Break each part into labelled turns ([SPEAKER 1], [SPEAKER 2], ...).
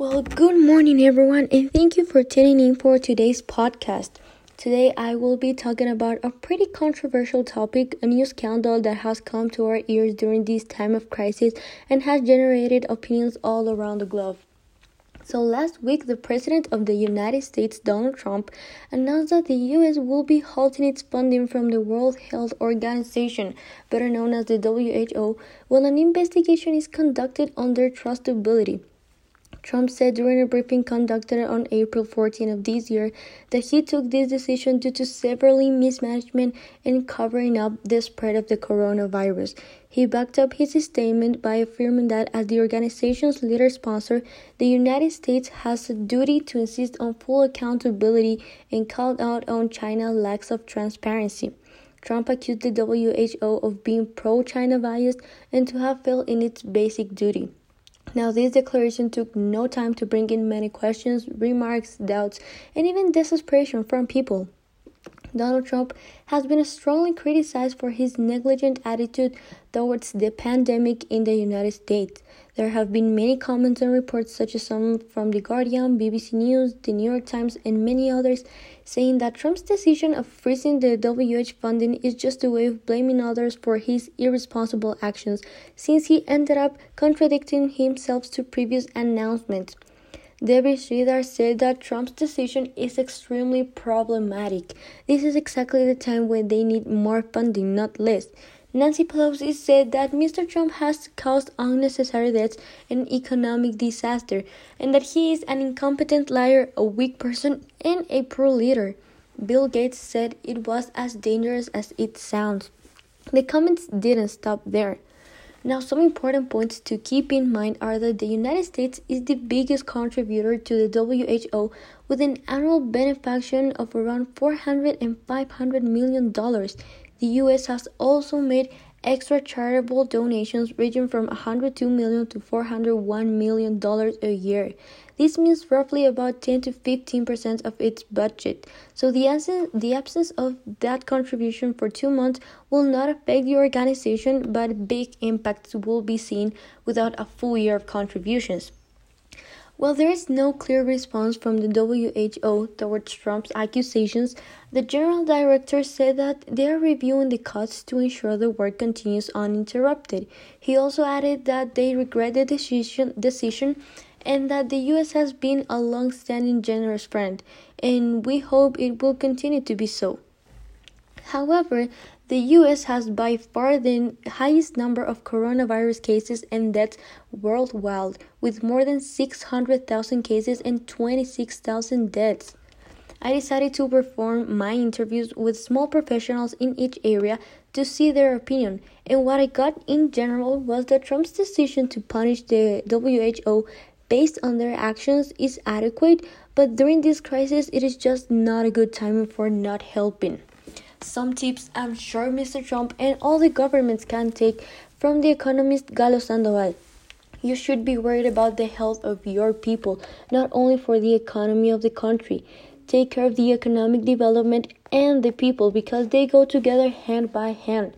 [SPEAKER 1] Well, good morning, everyone, and thank you for tuning in for today's podcast. Today, I will be talking about a pretty controversial topic a new scandal that has come to our ears during this time of crisis and has generated opinions all around the globe. So, last week, the President of the United States, Donald Trump, announced that the US will be halting its funding from the World Health Organization, better known as the WHO, while an investigation is conducted on their trustability. Trump said during a briefing conducted on April 14 of this year that he took this decision due to severely mismanagement and covering up the spread of the coronavirus. He backed up his statement by affirming that as the organization's leader sponsor, the United States has a duty to insist on full accountability and called out on China's lack of transparency. Trump accused the WHO of being pro China biased and to have failed in its basic duty. Now, this declaration took no time to bring in many questions, remarks, doubts, and even desperation from people. Donald Trump has been strongly criticized for his negligent attitude towards the pandemic in the United States. There have been many comments and reports, such as some from The Guardian, BBC News, The New York Times, and many others, saying that Trump's decision of freezing the WH funding is just a way of blaming others for his irresponsible actions, since he ended up contradicting himself to previous announcements. Devi Sridhar said that Trump's decision is extremely problematic. This is exactly the time when they need more funding, not less. Nancy Pelosi said that Mr. Trump has caused unnecessary deaths and economic disaster, and that he is an incompetent liar, a weak person, and a poor leader. Bill Gates said it was as dangerous as it sounds. The comments didn't stop there. Now, some important points to keep in mind are that the United States is the biggest contributor to the WHO with an annual benefaction of around 400 and 500 million dollars. The US has also made extra charitable donations ranging from 102 million to 401 million dollars a year. This means roughly about 10 to 15 percent of its budget. So the absence, the absence of that contribution for two months will not affect the organization, but big impacts will be seen without a full year of contributions. While there is no clear response from the WHO towards Trump's accusations, the general director said that they are reviewing the cuts to ensure the work continues uninterrupted. He also added that they regret the decision, decision and that the US has been a long-standing generous friend, and we hope it will continue to be so. However, the US has by far the highest number of coronavirus cases and deaths worldwide, with more than 600,000 cases and 26,000 deaths. I decided to perform my interviews with small professionals in each area to see their opinion, and what I got in general was that Trump's decision to punish the WHO based on their actions is adequate, but during this crisis, it is just not a good time for not helping some tips I'm sure Mr. Trump and all the governments can take from the economist Galo Sandoval. You should be worried about the health of your people, not only for the economy of the country. Take care of the economic development and the people because they go together hand by hand.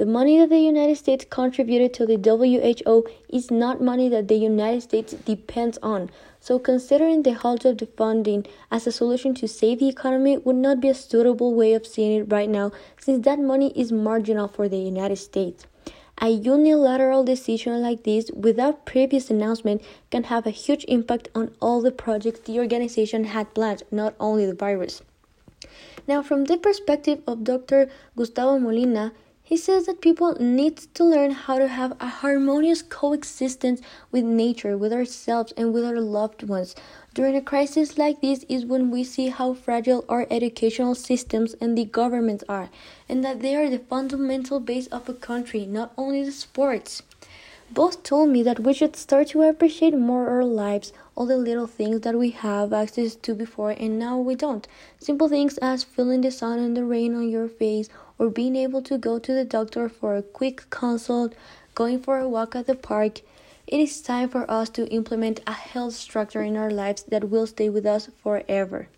[SPEAKER 1] The money that the United States contributed to the WHO is not money that the United States depends on. So, considering the halt of the funding as a solution to save the economy would not be a suitable way of seeing it right now, since that money is marginal for the United States. A unilateral decision like this without previous announcement can have a huge impact on all the projects the organization had planned, not only the virus. Now, from the perspective of Dr. Gustavo Molina, he says that people need to learn how to have a harmonious coexistence with nature, with ourselves, and with our loved ones. During a crisis like this is when we see how fragile our educational systems and the governments are, and that they are the fundamental base of a country, not only the sports. Both told me that we should start to appreciate more our lives, all the little things that we have access to before and now we don't. Simple things as feeling the sun and the rain on your face, or being able to go to the doctor for a quick consult, going for a walk at the park. It is time for us to implement a health structure in our lives that will stay with us forever.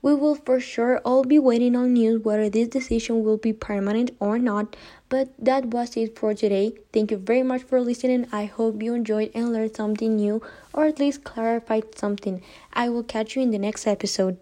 [SPEAKER 1] We will for sure all be waiting on news whether this decision will be permanent or not. But that was it for today. Thank you very much for listening. I hope you enjoyed and learned something new or at least clarified something. I will catch you in the next episode.